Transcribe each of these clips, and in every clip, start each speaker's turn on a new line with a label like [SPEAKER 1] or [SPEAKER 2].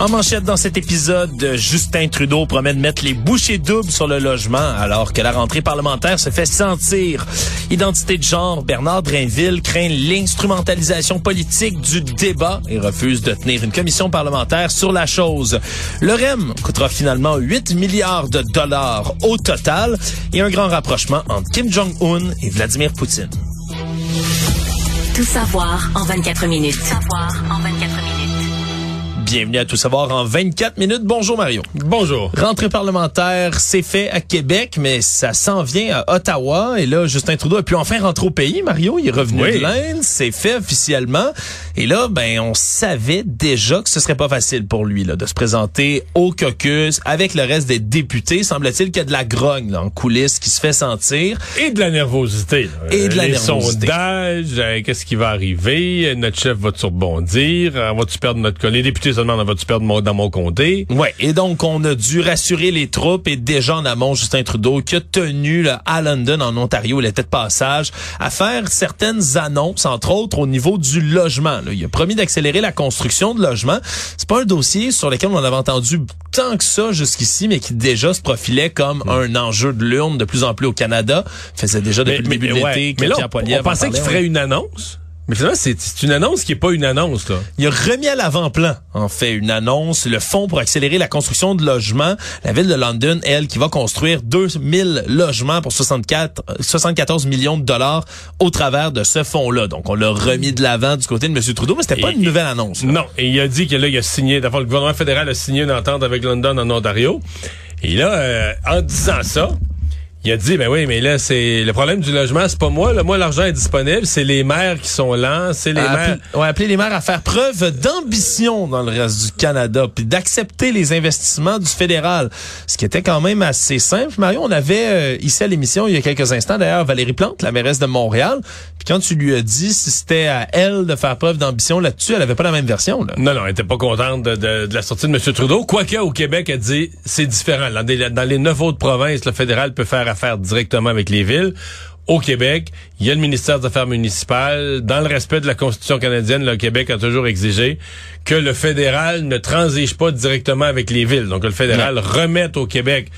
[SPEAKER 1] En manchette dans cet épisode, Justin Trudeau promet de mettre les bouchées doubles sur le logement alors que la rentrée parlementaire se fait sentir. Identité de genre, Bernard Drainville craint l'instrumentalisation politique du débat et refuse de tenir une commission parlementaire sur la chose. Le REM coûtera finalement 8 milliards de dollars au total et un grand rapprochement entre Kim Jong-un et Vladimir Poutine.
[SPEAKER 2] Tout savoir en 24 minutes. Tout
[SPEAKER 3] savoir en 24 minutes.
[SPEAKER 1] Bienvenue à Tout savoir en 24 minutes. Bonjour Mario.
[SPEAKER 4] Bonjour.
[SPEAKER 1] Rentrée parlementaire, c'est fait à Québec, mais ça s'en vient à Ottawa. Et là, Justin Trudeau a pu enfin rentrer au pays. Mario, il est revenu
[SPEAKER 4] Oui.
[SPEAKER 1] de l'Inde, c'est fait officiellement. Et là, ben, on savait déjà que ce serait pas facile pour lui là, de se présenter au caucus avec le reste des députés. Semble-t-il qu'il y a de la grogne là, en coulisses qui se fait sentir.
[SPEAKER 4] Et de la nervosité. là.
[SPEAKER 1] Et de la
[SPEAKER 4] Les
[SPEAKER 1] nervosité.
[SPEAKER 4] sondages, euh, qu'est-ce qui va arriver? Notre chef va-tu rebondir? Euh, Va-tu perdre notre... Les députés se demandent, va-tu perdre mon- dans mon comté?
[SPEAKER 1] Ouais, et donc on a dû rassurer les troupes et déjà en amont Justin Trudeau qui a tenu là, à London en Ontario, il était de passage à faire certaines annonces entre autres au niveau du logement. là. Il a promis d'accélérer la construction de logements. C'est pas un dossier sur lequel on avait entendu tant que ça jusqu'ici mais qui déjà se profilait comme un enjeu de l'urne de plus en plus au Canada. Faisait déjà depuis le début de
[SPEAKER 4] ouais.
[SPEAKER 1] l'été
[SPEAKER 4] Mais là, on, pensait qu'il
[SPEAKER 1] ouais.
[SPEAKER 4] ferait une annonce? Mais finalement, c'est c'est une annonce qui est pas une annonce, là.
[SPEAKER 1] Il a remis à l'avant-plan, en fait, une annonce, le fonds pour accélérer la construction de logements. La ville de London, elle, qui va construire 2000 logements pour 64, euh, 74 millions de dollars au travers de ce fonds-là. Donc, on l'a remis de l'avant du côté de M. Trudeau, mais c'était pas
[SPEAKER 4] Et-
[SPEAKER 1] une nouvelle annonce. là.
[SPEAKER 4] Non. Et il a dit que là, il a signé, d'abord, le gouvernement fédéral a signé une entente avec London en Ontario. Et là, euh, en disant ça, il a dit, ben oui, mais là, c'est le problème du logement, c'est pas moi. Là, moi, l'argent est disponible. C'est les maires qui sont lents. C'est les
[SPEAKER 1] À
[SPEAKER 4] maires.
[SPEAKER 1] appeler, ouais, appeler les maires à faire preuve d'ambition dans le reste du Canada, puis d'accepter les investissements du fédéral. Ce qui était quand même assez simple. Mario, on avait euh, ici à l'émission il y a quelques instants, d'ailleurs, Valérie Plante, la mairesse de Montréal. Puis quand tu lui as dit si c'était à elle de faire preuve d'ambition là-dessus, elle avait pas la même version. Là.
[SPEAKER 4] Non, non, elle était pas contente de, de- de la sortie de M. Trudeau. Quoique, au Québec, elle dit, c'est différent. Dans, des- dans les neuf autres provinces, le fédéral peut faire affaire directement avec les villes. Au Québec, il y a le ministère des Affaires municipales. Dans le respect de la Constitution canadienne, le Québec a toujours exigé que le fédéral ne transige pas directement avec les villes. Donc, le fédéral remette au Québec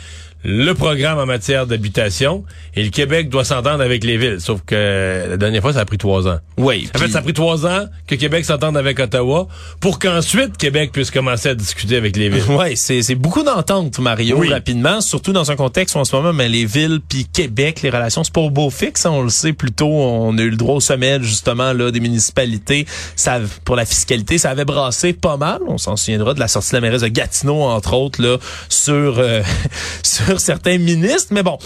[SPEAKER 4] le programme en matière d'habitation et le Québec doit s'entendre avec les villes. Sauf que la dernière fois, ça a pris trois ans.
[SPEAKER 1] Oui.
[SPEAKER 4] En fait, ça a pris trois ans que Québec s'entende avec Ottawa pour qu'ensuite Québec puisse commencer à discuter avec les villes.
[SPEAKER 1] Ouais, c'est c'est beaucoup d'ententes, Mario,
[SPEAKER 4] Oui.
[SPEAKER 1] rapidement, surtout dans un contexte où en ce moment, ben, les villes puis Québec, les relations, c'est pas au beau fixe, hein, on le sait plutôt, on a eu le droit au sommet, justement, là, des municipalités, ça, pour la fiscalité, ça avait brassé pas mal, on s'en souviendra de la sortie de la mairesse de Gatineau, entre autres, là, sur, euh, sur certains ministres, mais bon.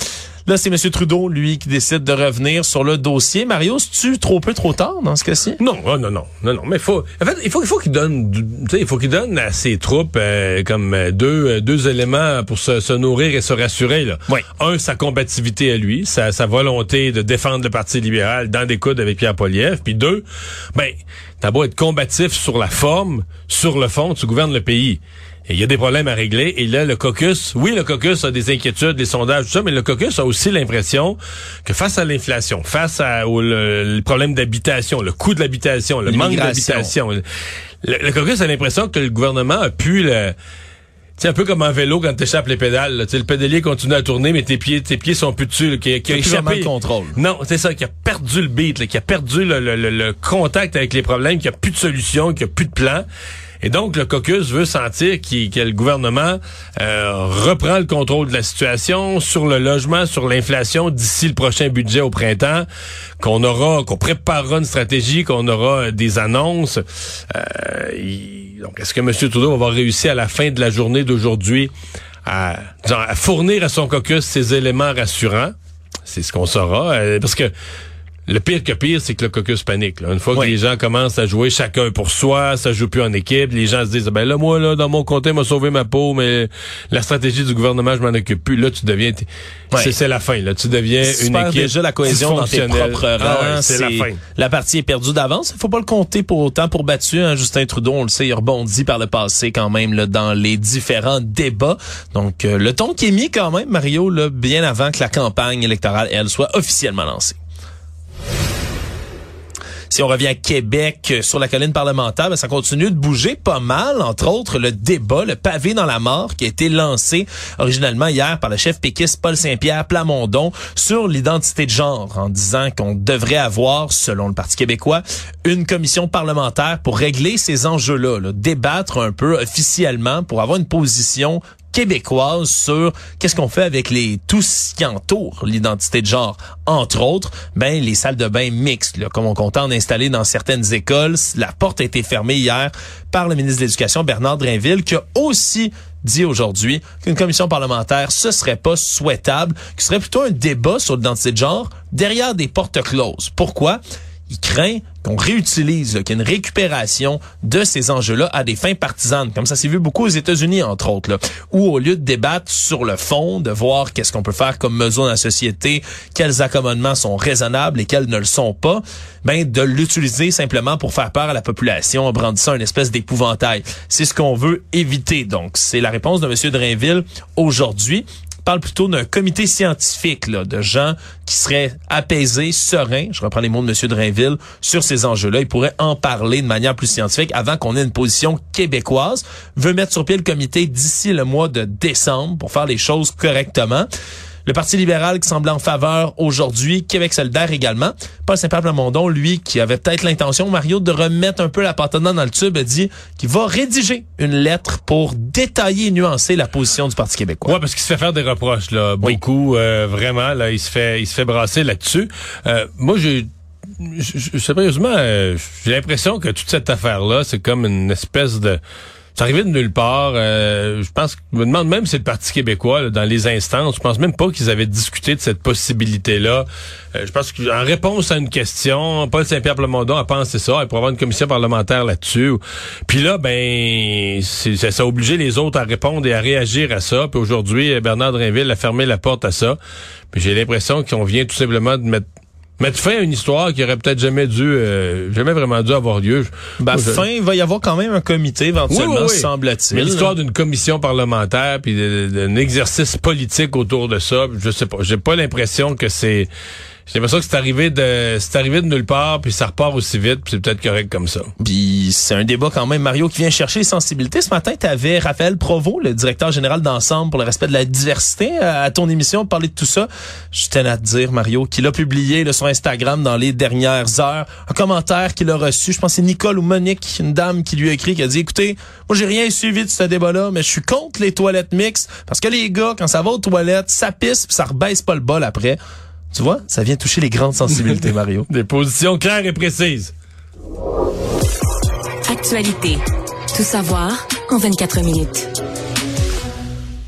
[SPEAKER 1] Là, c'est M. Trudeau, lui, qui décide de revenir sur le dossier. Mario, c'est-tu trop peu, trop tard dans ce cas-ci?
[SPEAKER 4] Non, oh, non, non, non, non. Mais faut, en fait, il faut, il faut qu'il donne, du- tu sais, il faut qu'il donne à ses troupes euh, comme euh, deux, euh, deux éléments pour se, se nourrir et se rassurer. Là.
[SPEAKER 1] Oui.
[SPEAKER 4] Un, sa combativité à lui, sa, sa volonté de défendre le Parti libéral dans des coudes avec Pierre Poliev. Puis deux, ben, t'as beau être combatif sur la forme, sur le fond, tu gouvernes le pays. Et il y a des problèmes à régler. Et là, le caucus, oui, le caucus a des inquiétudes, des sondages, tout ça, mais le caucus a aussi l'impression que face à l'inflation, face à, au le, le problème d'habitation, le coût de l'habitation, le manque d'habitation, le, le caucus a l'impression que le gouvernement a pu le... C'est un peu comme en vélo quand t'échappes les pédales. là. Tu sais, le pédalier continue à tourner, mais tes pieds, tes pieds sont plus dessus. là, qui, qui a
[SPEAKER 1] de contrôle.
[SPEAKER 4] Non, c'est ça, qui a perdu le beat, là, qui a perdu le, le- le- le contact avec les problèmes, qui a plus de solution, qui a plus de plan. Et donc, le caucus veut sentir qu'il- que le gouvernement euh, reprend le contrôle de la situation sur le logement, sur l'inflation d'ici le prochain budget au printemps, qu'on aura, qu'on préparera une stratégie, qu'on aura euh, des annonces. Euh, donc, est-ce que M. Trudeau va avoir réussi à la fin de la journée d'aujourd'hui à fournir à son caucus ces éléments rassurants? C'est ce qu'on saura. euh, parce que le pire que pire, c'est que le caucus panique. Là. Une fois que les gens commencent à jouer chacun pour soi, ça joue plus en équipe, les gens se disent ben là moi là dans mon comté m'a sauvé ma peau, mais la stratégie du gouvernement je m'en occupe plus. Là tu deviens c'est la fin. Là tu deviens une équipe
[SPEAKER 1] déjà la cohésion dans tes propres
[SPEAKER 4] ah
[SPEAKER 1] rangs.
[SPEAKER 4] c'est la fin.
[SPEAKER 1] La partie est perdue d'avance. Il faut pas le compter pour autant pour battu. Hein. Justin Trudeau, on le sait, il rebondit par le passé quand même là, dans les différents débats. Donc euh, le ton qui est mis quand même Mario là, bien avant que la campagne électorale elle soit officiellement lancée. Si on revient à Québec euh, sur la colline parlementaire, ben, ça continue de bouger pas mal. Entre autres, le débat, le pavé dans la mort, qui a été lancé originalement hier par le chef péquiste Paul Saint-Pierre Plamondon sur l'identité de genre, en disant qu'on devrait avoir, selon le Parti québécois, une commission parlementaire pour régler ces enjeux-là, là, débattre un peu officiellement pour avoir une position québécoise sur qu'est-ce qu'on fait avec les tout ce qui entoure l'identité de genre. Entre autres, ben les salles de bain mixtes, là, comme on compte en installer dans certaines écoles. La porte a été fermée hier par le ministre de l'Éducation, Bernard Drainville, qui a aussi dit aujourd'hui qu'une commission parlementaire, ce serait pas souhaitable, que ce serait plutôt un débat sur l'identité de genre derrière des portes closes. Pourquoi? Il craint qu'on réutilise, qu'il y ait une récupération de ces enjeux-là à des fins partisanes, comme ça s'est vu beaucoup aux États-Unis, entre autres, là, où au lieu de débattre sur le fond, de voir qu'est-ce qu'on peut faire comme mesure dans la société, quels accommodements sont raisonnables et quels ne le sont pas, ben de l'utiliser simplement pour faire peur à la population en brandissant une espèce d'épouvantail. C'est ce qu'on veut éviter. Donc, c'est la réponse de M. Drainville aujourd'hui parle plutôt d'un comité scientifique là, de gens qui seraient apaisés, sereins, je reprends les mots de M. Drainville, sur ces enjeux-là. Il pourrait en parler de manière plus scientifique avant qu'on ait une position québécoise. Veut mettre sur pied le comité d'ici le mois de décembre pour faire les choses correctement. Le Parti libéral qui semblait en faveur aujourd'hui, Québec solidaire également. Paul Saint-Pierre Plamondon, lui, qui avait peut-être l'intention, Mario, de remettre un peu la patate dans le tube, a dit qu'il va rédiger une lettre pour détailler et nuancer la position du Parti québécois.
[SPEAKER 4] Ouais, parce qu'il se fait faire des reproches, là. Beaucoup, euh, vraiment, là, il se fait, il se fait brasser là-dessus. Euh, moi, j'ai sérieusement, euh, j'ai l'impression que toute cette affaire-là, c'est comme une espèce de c'est arrivé de nulle part. Euh, je pense, je me demande même si le Parti québécois dans les instances. Je pense même pas qu'ils avaient discuté de cette possibilité-là. Euh, je pense qu'en réponse à une question, Paul Saint-Pierre Plamondon a pensé ça. Il pourrait avoir une commission parlementaire là-dessus. Puis là, ben, ça, ça a obligé les autres à répondre et à réagir à ça. Puis aujourd'hui, Bernard Drinville a fermé la porte à ça. J'ai l'impression qu'on vient tout simplement de mettre mettre fin à une histoire qui aurait peut-être jamais dû, euh, jamais vraiment dû avoir lieu.
[SPEAKER 1] Ben, fin, il va y avoir quand même un comité éventuellement, semble-t-il.
[SPEAKER 4] Mais l'histoire d'une commission parlementaire puis d'un exercice politique autour de ça, je sais pas. J'ai pas l'impression que c'est j'ai l'impression que c'est arrivé de c'est arrivé de nulle part puis ça repart aussi vite puis c'est peut-être correct comme ça.
[SPEAKER 1] Puis c'est un débat quand même Mario qui vient chercher les sensibilités. Ce matin, tu avais Raphaël Provo, le directeur général d'ensemble pour le respect de la diversité à ton émission parler de tout ça. Je tenais à te dire Mario qu'il a publié là, sur Instagram dans les dernières heures un commentaire qu'il a reçu, je pense que c'est Nicole ou Monique, une dame qui lui a écrit qui a dit écoutez, moi j'ai rien suivi de ce débat-là, mais je suis contre les toilettes mixtes parce que les gars quand ça va aux toilettes, ça pisse puis ça rebaisse pas le bol après. Tu vois, ça vient toucher les grandes sensibilités, Mario.
[SPEAKER 4] Des positions claires et précises.
[SPEAKER 2] Actualité. Tout savoir en 24 minutes.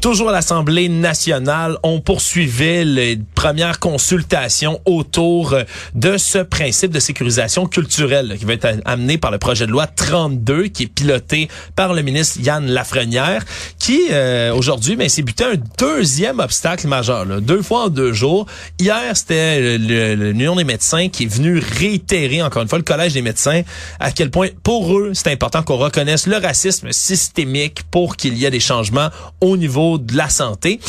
[SPEAKER 1] Toujours à l'Assemblée nationale, on poursuivait les premières consultations autour de ce principe de sécurisation culturelle qui va être amené par le projet de loi 32 qui est piloté par le ministre Yann Lafrenière qui euh, aujourd'hui ben, s'est buté un deuxième obstacle majeur, là, deux fois en deux jours. Hier, c'était l'Union des médecins qui est venu réitérer encore une fois le Collège des médecins à quel point pour eux c'est important qu'on reconnaisse le racisme systémique pour qu'il y ait des changements au niveau de la santé.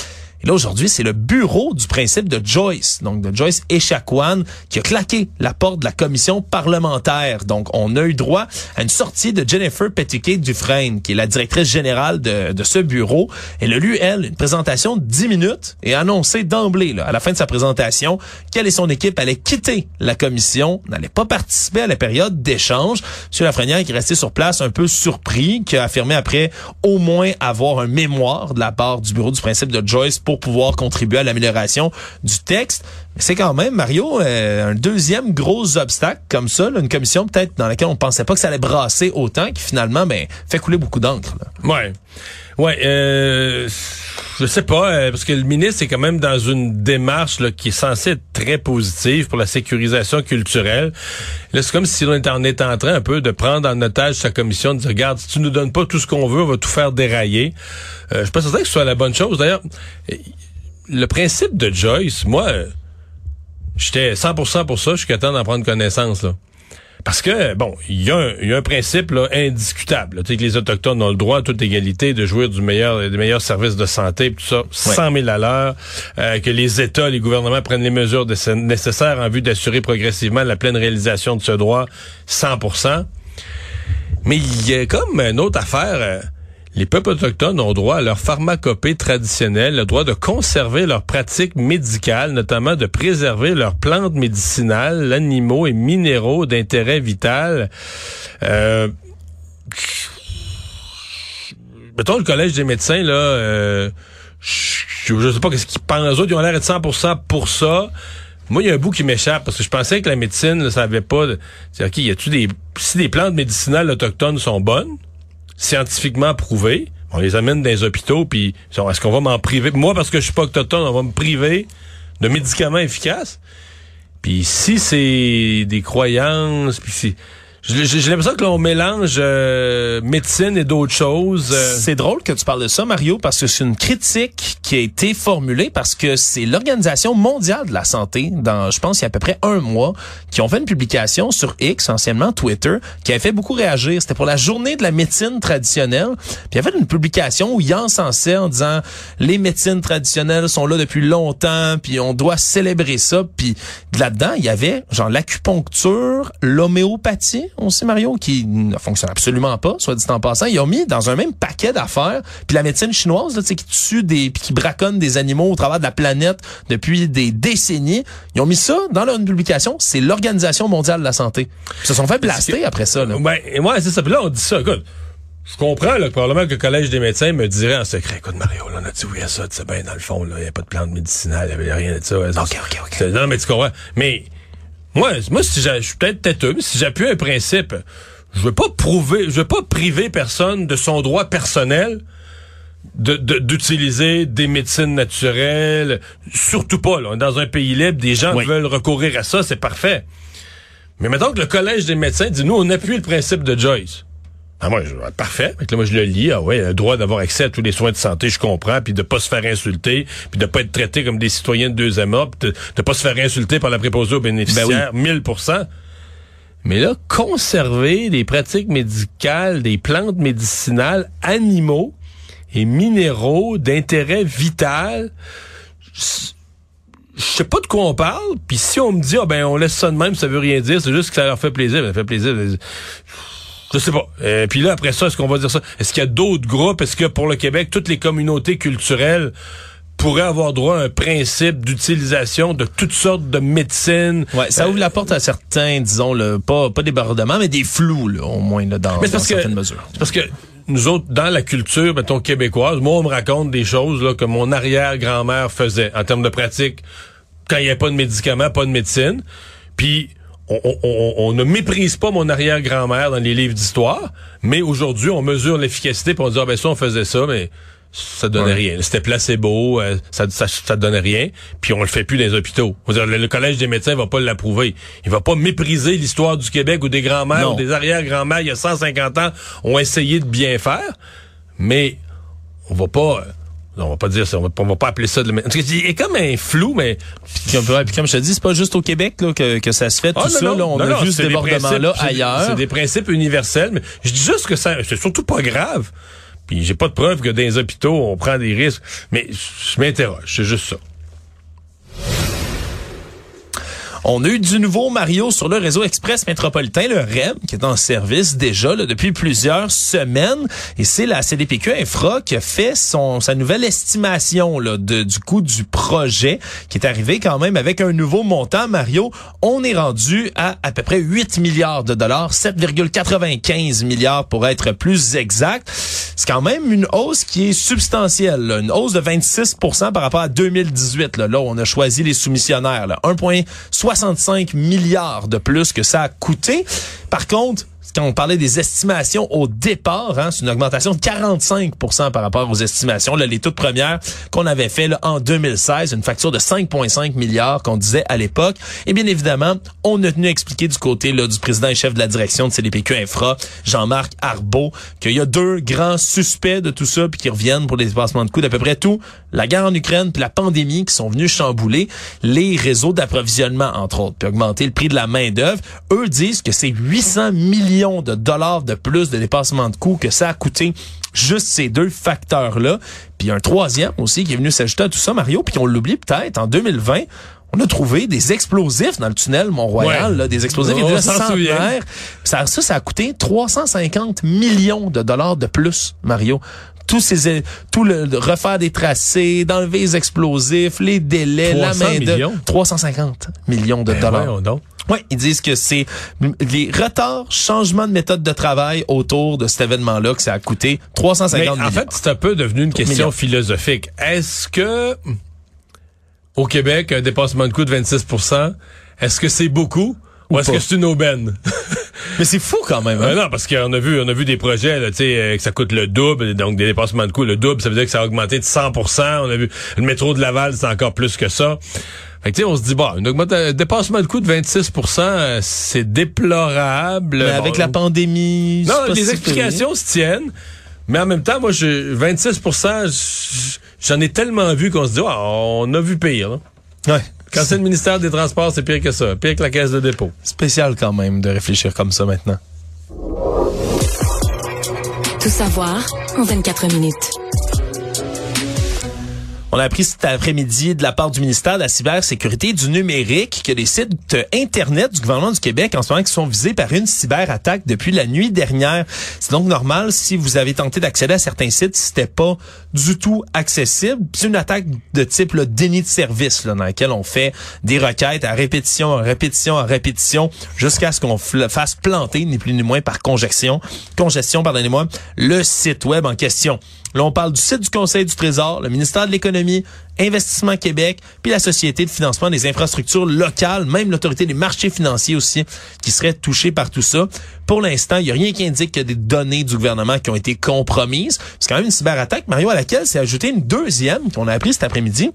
[SPEAKER 1] Et là, aujourd'hui, c'est le bureau du principe de Joyce, donc de Joyce Echaquan, qui a claqué la porte de la commission parlementaire. Donc, on a eu droit à une sortie de Jennifer Pettiquet Dufresne, qui est la directrice générale de, de ce bureau. Elle a lu, elle, une présentation de 10 minutes et a annoncé d'emblée, à la fin de sa présentation, qu'elle et son équipe allaient quitter la commission, n'allaient pas participer à la période d'échange. M. Lafrenière qui est resté sur place un peu surpris, qui a affirmé après au moins avoir un mémoire de la part du bureau du principe de Joyce pour pouvoir contribuer à l'amélioration du texte. C'est quand même, Mario, euh, un deuxième gros obstacle comme ça, là, une commission peut-être dans laquelle on pensait pas que ça allait brasser autant, qui finalement ben, fait couler beaucoup d'encre.
[SPEAKER 4] Ouais. Ouais, euh, je sais pas, euh, parce que le ministre est quand même dans une démarche là, qui est censée être très positive pour la sécurisation culturelle. Là, c'est comme si on était en, train un peu de prendre en otage sa commission, de dire, regarde, si tu nous donnes pas tout ce qu'on veut, on va tout faire dérailler. Euh, je certain que ce soit la bonne chose. D'ailleurs, euh, le principe de Joyce, moi, euh, j'étais 100% pour ça jusqu'à temps d'en prendre connaissance. Là. Parce que, bon, il y, a un- il y a un principe là, indiscutable. Tu sais, que les Autochtones ont le droit à toute égalité de jouir du meilleur, des meilleurs services de santé, tout ça, 100 000 à l'heure, euh, que les États, les gouvernements prennent les mesures de- nécessaires en vue d'assurer progressivement la pleine réalisation de ce droit, 100% Mais il y a comme une autre affaire. euh, les peuples autochtones ont droit à leur pharmacopée traditionnelle, le droit de conserver leurs pratiques médicales, notamment de préserver leurs plantes médicinales, animaux et minéraux d'intérêt vital. Euh, mettons le collège des médecins là, euh, je, sais pas qu'est-ce qu'ils pensent. Autres, ils ont l'air d'être 100% pour ça. Moi, il y a un bout qui m'échappe parce que je pensais que la médecine, là, ça avait pas. de- C'est ok, y a-tu des si des plantes médicinales autochtones sont bonnes, scientifiquement prouvées, on les amène dans les hôpitaux, puis est-ce qu'on va m'en priver? Moi, parce que je suis pas autochtone, on va me priver de médicaments efficaces. Puis si c'est des croyances, puis si j'ai l'impression que l'on mélange euh, médecine et d'autres choses. euh,
[SPEAKER 1] C'est drôle que tu parles de ça, Mario, parce que c'est une critique qui a été formulée parce que c'est l'Organisation mondiale de la santé, dans, je pense, il y a à peu près un mois, qui ont fait une publication sur X, anciennement Twitter, qui avait fait beaucoup réagir. C'était pour la journée de la médecine traditionnelle. Puis il y avait une publication où il encensait en disant les médecines traditionnelles sont là depuis longtemps, puis on doit célébrer ça. Puis là-dedans, il y avait genre l'acupuncture, l'homéopathie aussi, Mario, qui ne fonctionne absolument pas, soit dit en passant. Ils ont mis dans un même paquet d'affaires, puis la médecine chinoise, là, tu sais, qui tue des, puis qui braconne des animaux au travers de la planète depuis des décennies. Ils ont mis ça dans leur publication. C'est l'Organisation mondiale de la santé. Ils se sont fait blaster après ça. Là.
[SPEAKER 4] Ben, et moi, c'est ça. Puis là, on dit ça. Écoute, je comprends là, que probablement que le Collège des médecins me dirait en secret, écoute, Mario, là, on a dit oui à ça, tu sais bien, dans le fond, il n'y a pas de plante médicinale, il n'y avait rien de ça. OK,
[SPEAKER 1] OK, OK.
[SPEAKER 4] Non, mais tu comprends. Mais moi, moi si je suis peut-être têteux, mais si j'appuie un principe, je veux pas prouver, je veux pas priver personne de son droit personnel de- de- d'utiliser des médecines naturelles. Surtout pas, là. Dans un pays libre, des gens
[SPEAKER 1] Oui.
[SPEAKER 4] veulent recourir à ça, c'est parfait. Mais mettons que le Collège des médecins dit, nous, on appuie le principe de Joyce. Ah, moi, je, ah, parfait. Fait que là, moi, je le lis. Ah ouais, le droit d'avoir accès à tous les soins de santé, je comprends, puis de pas se faire insulter, puis de pas être traité comme des citoyens de deuxième ordre, puis de, de pas se faire insulter par la préposée aux bénéficiaires, 1000 Mais là, conserver des pratiques médicales, des plantes médicinales, animaux et minéraux d'intérêt vital, je sais pas de quoi on parle, puis si on me dit, ah ben, on laisse ça de même, ça veut rien dire, c'est juste que ça leur fait plaisir, ça fait plaisir. Je sais pas. Euh, puis là, après ça, est-ce qu'on va dire ça? Est-ce qu'il y a d'autres groupes? Est-ce que pour le Québec, toutes les communautés culturelles pourraient avoir droit à un principe d'utilisation de toutes sortes de médecines?
[SPEAKER 1] Ouais, ça
[SPEAKER 4] Euh,
[SPEAKER 1] ouvre la porte à certains, disons, le, pas, pas débordements, mais des flous, là, au moins, là, dans,
[SPEAKER 4] Mais
[SPEAKER 1] dans
[SPEAKER 4] que-
[SPEAKER 1] certaines mesures.
[SPEAKER 4] Parce que nous autres, dans la culture, mettons, québécoise, moi, on me raconte des choses là, que mon arrière-grand-mère faisait en termes de pratique quand il n'y avait pas de médicaments, pas de médecine. Puis, on, on- on- on ne méprise pas mon arrière-grand-mère dans les livres d'histoire, mais aujourd'hui, on mesure l'efficacité on dit, ah ben ça, on faisait ça, mais ça donnait rien. C'était placebo, euh, ça, ça, ça donnait rien, puis on le fait plus dans les hôpitaux. Dire, le, le Collège des médecins va pas l'approuver. Il va pas mépriser l'histoire du Québec où des grands-mères ou des arrière-grands-mères, il y a 150 ans, ont essayé de bien faire, mais on va pas... on va pas dire ça, on va, on va pas appeler ça de... la- a comme un flou, mais...
[SPEAKER 1] Puis comme, comme je te dis, c'est pas juste au Québec là, que, que ça se fait. Tout
[SPEAKER 4] Ah,
[SPEAKER 1] ça, là, on
[SPEAKER 4] non,
[SPEAKER 1] a
[SPEAKER 4] non,
[SPEAKER 1] vu ce
[SPEAKER 4] c'est des
[SPEAKER 1] débordement-là
[SPEAKER 4] principes- c'est-
[SPEAKER 1] ailleurs.
[SPEAKER 4] C'est des principes universels, mais je dis juste que ça, c'est surtout pas grave. Puis j'ai pas de preuve que dans les hôpitaux, on prend des risques. Mais je m'interroge, c'est juste ça.
[SPEAKER 1] On a eu du nouveau Mario sur le réseau express métropolitain, le REM, qui est en service déjà là, depuis plusieurs semaines. Et c'est la CDPQ Infra qui a fait son, sa nouvelle estimation là, du coût du projet, qui est arrivé quand même avec un nouveau montant. Mario, on est rendu à à peu près 8 milliards de dollars, 7,95 milliards pour être plus exact. C'est quand même une hausse qui est substantielle, une hausse de 26% par rapport à 2018. Là, là on a choisi les soumissionnaires. 1,65 milliards de plus que ça a coûté. Par contre, quand on parlait des estimations au départ, hein, c'est une augmentation de 45% par rapport aux estimations, là, les toutes premières qu'on avait fait là, en 2016, une facture de 5,5 milliards qu'on disait à l'époque. Et bien évidemment, on a tenu à expliquer du côté là, du président et chef de la direction de CDPQ Infra, Jean-Marc Arbeau, qu'il y a deux grands suspects de tout ça, puis qui reviennent pour les dépassements de coûts d'à peu près tout. La guerre en Ukraine, puis la pandémie qui sont venus chambouler les réseaux d'approvisionnement, entre autres, puis augmenter le prix de la main-d'œuvre. Eux disent que c'est 800 millions de dollars de plus de dépassement de coûts que ça a coûté juste ces deux facteurs-là. Puis un troisième aussi qui est venu s'ajouter à tout ça, Mario, puis on l'oublie peut-être, en 2020, on a trouvé des explosifs dans le tunnel Mont-Royal, des explosifs
[SPEAKER 4] s'en souvient.
[SPEAKER 1] ça, ça, ça a coûté 350 millions de dollars de plus, Mario tous ces tout le, refaire des tracés, d'enlever les explosifs, les délais, la
[SPEAKER 4] 300
[SPEAKER 1] main de
[SPEAKER 4] millions?
[SPEAKER 1] 350 millions de
[SPEAKER 4] Ben
[SPEAKER 1] dollars. Oui, ils disent que c'est les retards, changements de méthode de travail autour de cet événement-là que ça a coûté 350
[SPEAKER 4] Mais en
[SPEAKER 1] millions.
[SPEAKER 4] fait, c'est un peu devenu une question
[SPEAKER 1] millions.
[SPEAKER 4] philosophique. Est-ce que au Québec, un dépassement de coût de 26% est-ce que c'est beaucoup ou, est-ce que c'est une aubaine?
[SPEAKER 1] Mais c'est fou quand même. hein?
[SPEAKER 4] Ben non, parce qu'on a vu, on a vu des projets, là, tu sais, euh, que ça coûte le double, donc des dépassements de coûts. Le double, ça veut dire que ça a augmenté de 100% On a vu le métro de Laval, c'est encore plus que ça. Fait que, on se dit, bon, une augmente- un dépassement de coût de 26 euh, c'est déplorable.
[SPEAKER 1] Mais
[SPEAKER 4] Bon,
[SPEAKER 1] avec la pandémie,
[SPEAKER 4] non, les
[SPEAKER 1] si
[SPEAKER 4] explications se tiennent, mais en même temps, moi, je, 26 j- j'en ai tellement vu qu'on se dit, Ah, on a vu pire. là.
[SPEAKER 1] pire. Ouais.
[SPEAKER 4] Quand c'est le ministère des Transports, c'est pire que ça, pire que la caisse de dépôt.
[SPEAKER 1] Spécial quand même de réfléchir comme ça maintenant.
[SPEAKER 2] Tout savoir en 24 minutes.
[SPEAKER 1] On a appris cet après-midi de la part du ministère de la cybersécurité et du numérique que les sites Internet du gouvernement du Québec en ce moment qui sont visés par une cyberattaque depuis la nuit dernière. C'est donc normal si vous avez tenté d'accéder à certains sites, c'était pas du tout accessible. C'est une attaque de type là, déni de service dans laquelle on fait des requêtes à répétition, à répétition, à répétition jusqu'à ce qu'on fasse planter, ni plus ni moins par congestion, congestion, pardonnez-moi, le site web en question. Là, on parle du site du Conseil du Trésor, le ministère de l'Économie, Investissement Québec, puis la Société de financement des infrastructures locales, même l'Autorité des marchés financiers aussi, qui serait touchée par tout ça. Pour l'instant, il n'y a rien qui indique qu'il y a des données du gouvernement qui ont été compromises. C'est quand même une cyberattaque, Mario, à laquelle s'est ajoutée une deuxième qu'on a appris cet après-midi.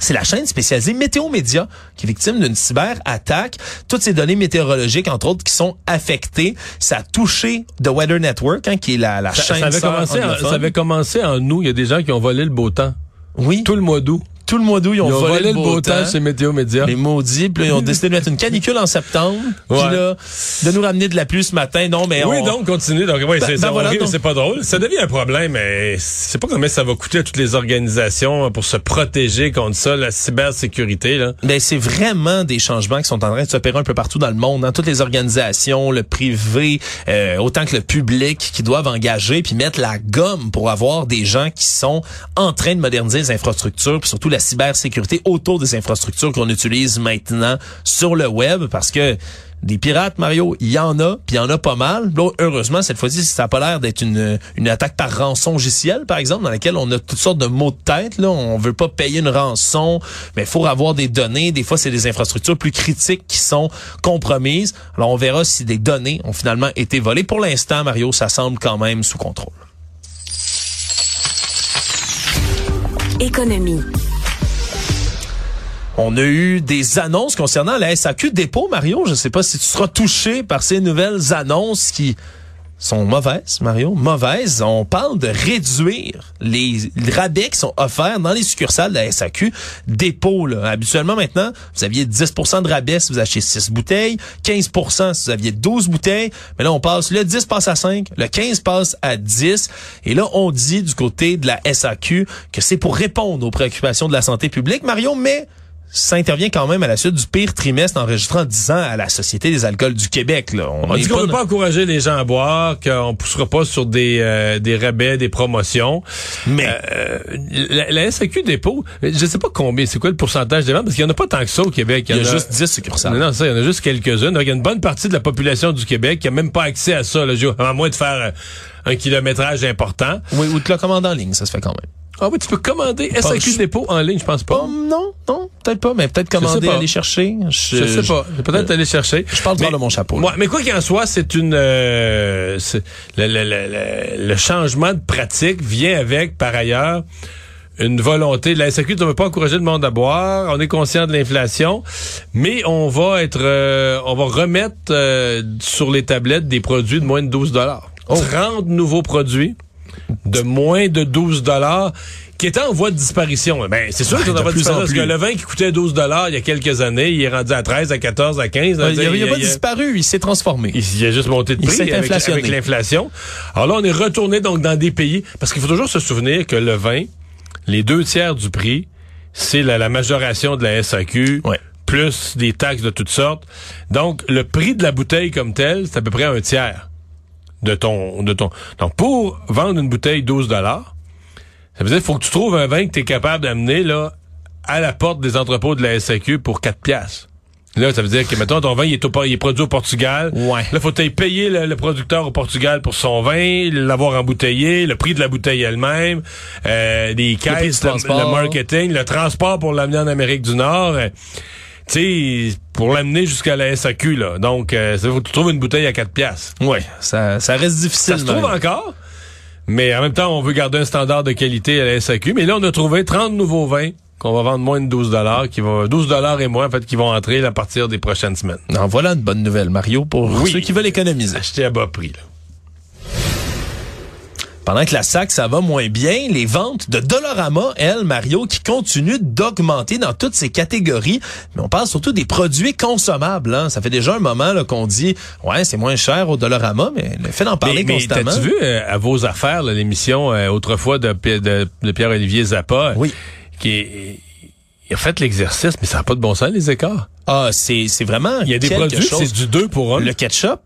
[SPEAKER 1] C'est la chaîne spécialisée Météo Média qui est victime d'une cyberattaque. Toutes ces données météorologiques, entre autres, qui sont affectées. Ça a touché The Weather Network, hein, qui est la, la
[SPEAKER 4] Ça,
[SPEAKER 1] chaîne
[SPEAKER 4] ça avait commencé en, ça avait commencé en août. Il y a des gens qui ont volé le beau temps.
[SPEAKER 1] Oui,
[SPEAKER 4] Tout le mois d'août.
[SPEAKER 1] Tout le mois d'août, ils ont,
[SPEAKER 4] Ils ont
[SPEAKER 1] volé, le beau, temps.
[SPEAKER 4] chez Météo Média.
[SPEAKER 1] Les maudits, puis là, ils ont décidé de mettre une canicule en septembre. Puis là, de nous ramener de la pluie ce matin. Non, mais
[SPEAKER 4] Oui,
[SPEAKER 1] on...
[SPEAKER 4] donc, continue. Donc, ouais,
[SPEAKER 1] Ben-
[SPEAKER 4] c'est
[SPEAKER 1] ben voilà, donc-
[SPEAKER 4] c'est pas drôle. Ça devient un problème, mais c'est pas combien ça va coûter à toutes les organisations pour se protéger contre ça, la cybersécurité, là.
[SPEAKER 1] Ben, c'est vraiment des changements qui sont en train de s'opérer un peu partout dans le monde. Dans toutes les organisations, le privé, euh, autant que le public, qui doivent engager puis mettre la gomme pour avoir des gens qui sont en train de moderniser les infrastructures, puis surtout la cybersécurité autour des infrastructures qu'on utilise maintenant sur le web, parce que des pirates, Mario, il y en a, puis il y en a pas mal. Heureusement, cette fois-ci, ça n'a pas l'air d'être une, une attaque par rançon logiciel, par exemple, dans laquelle on a toutes sortes de mots de tête. Là, on veut pas payer une rançon, mais il faut avoir des données. Des fois, c'est des infrastructures plus critiques qui sont compromises. Alors, on verra si des données ont finalement été volées. Pour l'instant, Mario, ça semble quand même sous contrôle.
[SPEAKER 2] Économie.
[SPEAKER 1] On a eu des annonces concernant la SAQ dépôt, Mario. Je ne sais pas si tu seras touché par ces nouvelles annonces qui sont mauvaises, Mario, mauvaises. On parle de réduire les rabais qui sont offerts dans les succursales de la SAQ dépôt. Là. Habituellement, maintenant, vous aviez 10% de rabais si vous achetez 6 bouteilles, 15% si vous aviez 12 bouteilles. Mais là, on passe, le 10 passe à 5, le 15 passe à 10. Et là, on dit du côté de la SAQ que c'est pour répondre aux préoccupations de la santé publique, Mario, mais ça intervient quand même à la suite du pire trimestre enregistré en 10 ans à la Société des alcools du Québec. Là.
[SPEAKER 4] On, dit qu'on ne veut pas encourager les gens à boire, qu'on poussera pas sur des, euh, des rabais, des promotions.
[SPEAKER 1] Mais
[SPEAKER 4] Euh, la, la SAQ dépôt, je sais pas combien, c'est quoi le pourcentage des ventes, parce qu'il y en a pas tant que ça au Québec.
[SPEAKER 1] il y a
[SPEAKER 4] en
[SPEAKER 1] juste 10 succursales.
[SPEAKER 4] Non, non, ça, il y en a juste quelques-unes. Donc, il y a une bonne partie de la population du Québec qui a même pas accès à ça, là, à moins de faire euh, un kilométrage important.
[SPEAKER 1] Oui, ou de la commande en ligne, ça se fait quand même.
[SPEAKER 4] Ah oui, tu peux commander SAQ dépôt en ligne, je pense pas.
[SPEAKER 1] Oh, non, non, peut-être pas, mais peut-être commander, aller chercher. Je,
[SPEAKER 4] Je sais pas. Peut-être aller chercher.
[SPEAKER 1] Je parle
[SPEAKER 4] Mais-
[SPEAKER 1] de mon chapeau.
[SPEAKER 4] Ouais, mais quoi qu'il en soit, c'est une euh, le- le- le- le changement de pratique vient avec, par ailleurs, une volonté. La SAQ ne veut pas encourager le monde à boire. On est conscient de l'inflation, mais on va être, euh, on va remettre euh, sur les tablettes des produits de moins de 12 dollars.
[SPEAKER 1] Oh.
[SPEAKER 4] 30 nouveaux produits de moins de 12 dollars qui étaient en voie de disparition. Ben, c'est sûr
[SPEAKER 1] de
[SPEAKER 4] va disparaître parce que le vin qui coûtait 12 dollars il y a quelques années, il est rendu à 13, à 14, à 15.
[SPEAKER 1] il n'a pas
[SPEAKER 4] il
[SPEAKER 1] disparu, il s'est transformé.
[SPEAKER 4] il, il a juste monté de prix avec, l'inflation. Alors là, on est retourné donc dans des pays parce qu'il faut toujours se souvenir que le vin, les deux tiers du prix, c'est la, la majoration de la SAQ.
[SPEAKER 1] Ouais.
[SPEAKER 4] Plus des taxes de toutes sortes. Donc, le prix de la bouteille comme tel, c'est à peu près un tiers de ton, de ton. Donc, pour vendre une bouteille 12 dollars, ça veut dire faut que tu trouves un vin que tu es capable d'amener, là, à la porte des entrepôts de la SAQ pour 4 piastres. Là, ça veut dire que, mettons, ton vin, il est, au- il est produit au Portugal.
[SPEAKER 1] Ouais.
[SPEAKER 4] Là, faut payer le, le producteur au Portugal pour son vin, l'avoir embouteillé, le prix de la bouteille elle-même, euh, les caisses, le, marketing, le transport pour l'amener en Amérique du Nord. euh, tu sais, pour l'amener jusqu'à la SAQ, là. Donc, euh, ça faut que tu trouves une bouteille à 4 piastres.
[SPEAKER 1] Ouais, ça, ça reste difficile.
[SPEAKER 4] Ça se trouve encore, mais en même temps, on veut garder un standard de qualité à la SAQ. Mais là, on a trouvé 30 nouveaux vins qu'on va vendre moins de 12 dollars, qui vont 12 dollars et moins en fait qui vont entrer à partir des prochaines semaines.
[SPEAKER 1] En voilà une bonne nouvelle, Mario, pour
[SPEAKER 4] Oui.
[SPEAKER 1] ceux qui veulent économiser.
[SPEAKER 4] Acheter à bas prix. Là.
[SPEAKER 1] Pendant que la SAC, ça va moins bien, les ventes de Dollarama, elles, Mario, qui continuent d'augmenter dans toutes ces catégories. Mais on parle surtout des produits consommables. Hein. Ça fait déjà un moment qu'on dit, ouais, c'est moins cher au Dollarama, mais le fait d'en parler
[SPEAKER 4] mais mais
[SPEAKER 1] constamment.
[SPEAKER 4] t'as-tu vu euh, à vos affaires l'émission euh, autrefois de, Pi- de, de Pierre-Olivier Zappa,
[SPEAKER 1] Oui.
[SPEAKER 4] qui est, il a fait l'exercice, mais ça n'a pas de bon sens les écarts.
[SPEAKER 1] Ah, c'est c'est vraiment
[SPEAKER 4] Il y a des produits, c'est du 2 pour 1.
[SPEAKER 1] Le ketchup,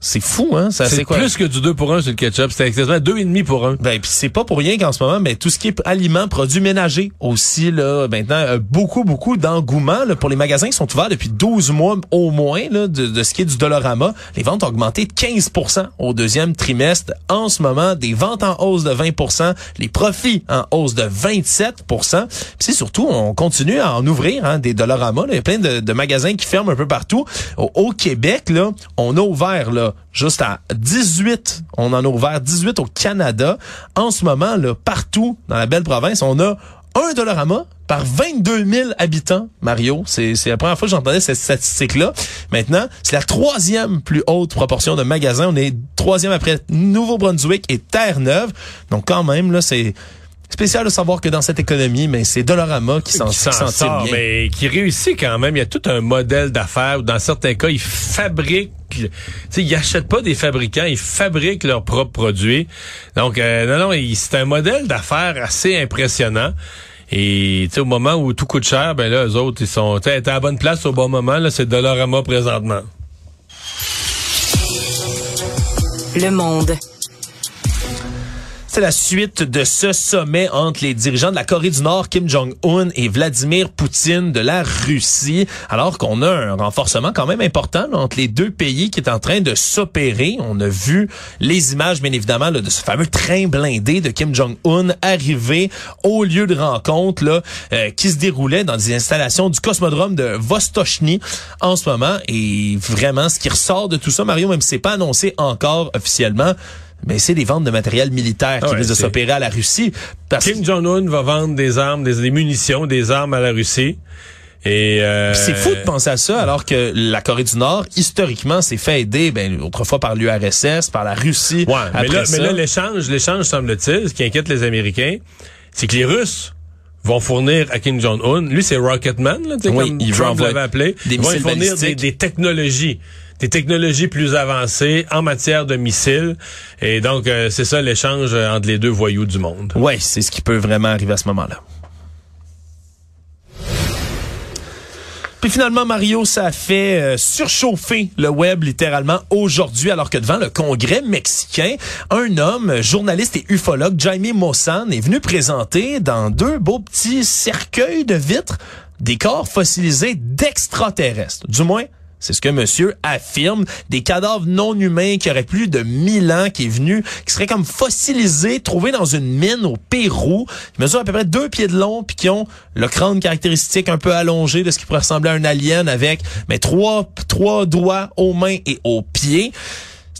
[SPEAKER 1] c'est fou, hein?
[SPEAKER 4] C'est plus que du 2 pour 1 sur le ketchup. C'était exactement 2,5 pour 1.
[SPEAKER 1] Ben, puis c'est pas pour rien qu'en ce moment, ben, tout ce qui est aliments, produits ménagers aussi, là, maintenant, euh, beaucoup, beaucoup d'engouement là, pour les magasins qui sont ouverts depuis 12 mois au moins là, de, de ce qui est du Dollarama. Les ventes ont augmenté de 15% au deuxième trimestre. En ce moment, des ventes en hausse de 20% les profits en hausse de 27% Puis c'est surtout, on continue à en ouvrir hein, des Dollarama. là. Il y a plein de, de magasins qui ferment un peu partout. Au, au Québec, là, on a ouvert là, juste à 18. On en a ouvert 18 au Canada. En ce moment, là, partout dans la belle province, on a un Dollarama par 22 000 habitants, Mario. C'est c'est la première fois que j'entendais cette statistique-là. Maintenant, c'est la troisième plus haute proportion de magasins. On est troisième après Nouveau-Brunswick et Terre-Neuve. Donc quand même, là, c'est spécial de savoir que dans cette économie, mais c'est Dollarama qui s'en
[SPEAKER 4] sort,
[SPEAKER 1] bien.
[SPEAKER 4] mais qui réussit quand même. Il y a tout un modèle d'affaires où dans certains cas, ils fabriquent, tu sais, ils achètent pas des fabricants, ils fabriquent leurs propres produits. Donc, euh, non, non, c'est un modèle d'affaires assez impressionnant. Et tu sais, au moment où tout coûte cher, ben là, eux autres, ils sont, tu sais, être à la bonne place au bon moment. Là, c'est Dollarama présentement.
[SPEAKER 2] Le monde.
[SPEAKER 1] C'est la suite de ce sommet entre les dirigeants de la Corée du Nord, Kim Jong-un, et Vladimir Poutine de la Russie, alors qu'on a un renforcement quand même important entre les deux pays qui est en train de s'opérer. On a vu les images, bien évidemment, là, de ce fameux train blindé de Kim Jong-un arriver au lieu de rencontre là, euh, qui se déroulait dans des installations du cosmodrome de Vostochny en ce moment. Et vraiment, ce qui ressort de tout ça, Mario, même si c'est pas annoncé encore officiellement, mais c'est des ventes de matériel militaire qui
[SPEAKER 4] ouais,
[SPEAKER 1] risquent de
[SPEAKER 4] c'est-
[SPEAKER 1] s'opérer à la Russie. Parce
[SPEAKER 4] Kim Jong-un va vendre des armes, des, des munitions, des armes à la Russie. Et euh,
[SPEAKER 1] c'est fou de penser à ça, alors que la Corée du Nord, historiquement, s'est fait aider, ben, autrefois par l'URSS, par la Russie.
[SPEAKER 4] Ouais, mais
[SPEAKER 1] Après
[SPEAKER 4] là,
[SPEAKER 1] ça,
[SPEAKER 4] mais là, l'échange, l'échange, semble-t-il, ce qui inquiète les Américains, c'est que les Russes vont fournir à Kim Jong-un, lui c'est Rocketman, là,
[SPEAKER 1] Oui,
[SPEAKER 4] comme
[SPEAKER 1] il
[SPEAKER 4] Trump l'avait appelé,
[SPEAKER 1] des
[SPEAKER 4] ils vont fournir des technologies, des technologies plus avancées en matière de missiles. Et donc, euh, c'est ça l'échange euh, entre les deux voyous du monde.
[SPEAKER 1] Ouais, c'est ce qui peut vraiment arriver à ce moment-là. Puis finalement, Mario, ça a fait euh, surchauffer le web littéralement aujourd'hui, alors que devant le Congrès mexicain, un homme, journaliste et ufologue, Jaime Mossan, est venu présenter dans deux beaux petits cercueils de vitres des corps fossilisés d'extraterrestres. Du moins, c'est ce que monsieur affirme. Des cadavres non humains qui auraient plus de 1000 ans, qui est venu, qui seraient comme fossilisés, trouvés dans une mine au Pérou, qui mesurent à peu près deux pieds de long, puis qui ont le crâne caractéristique un peu allongé de ce qui pourrait ressembler à un alien avec mais trois, trois doigts aux mains et aux pieds.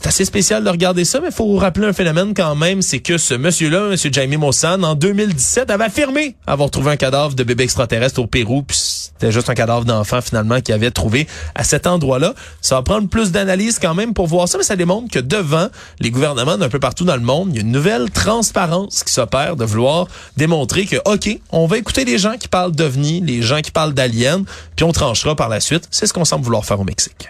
[SPEAKER 1] C'est assez spécial de regarder ça, mais il faut rappeler un phénomène quand même, c'est que ce monsieur-là, monsieur Jaime Mossan, en 2017, avait affirmé avoir trouvé un cadavre de bébé extraterrestre au Pérou, puis c'était juste un cadavre d'enfant finalement qu'il avait trouvé à cet endroit-là. Ça va prendre plus d'analyse quand même pour voir ça, mais ça démontre que devant les gouvernements d'un peu partout dans le monde, il y a une nouvelle transparence qui s'opère de vouloir démontrer que, OK, on va écouter les gens qui parlent d'OVNI, les gens qui parlent d'aliens, puis on tranchera par la suite. C'est ce qu'on semble vouloir faire au Mexique.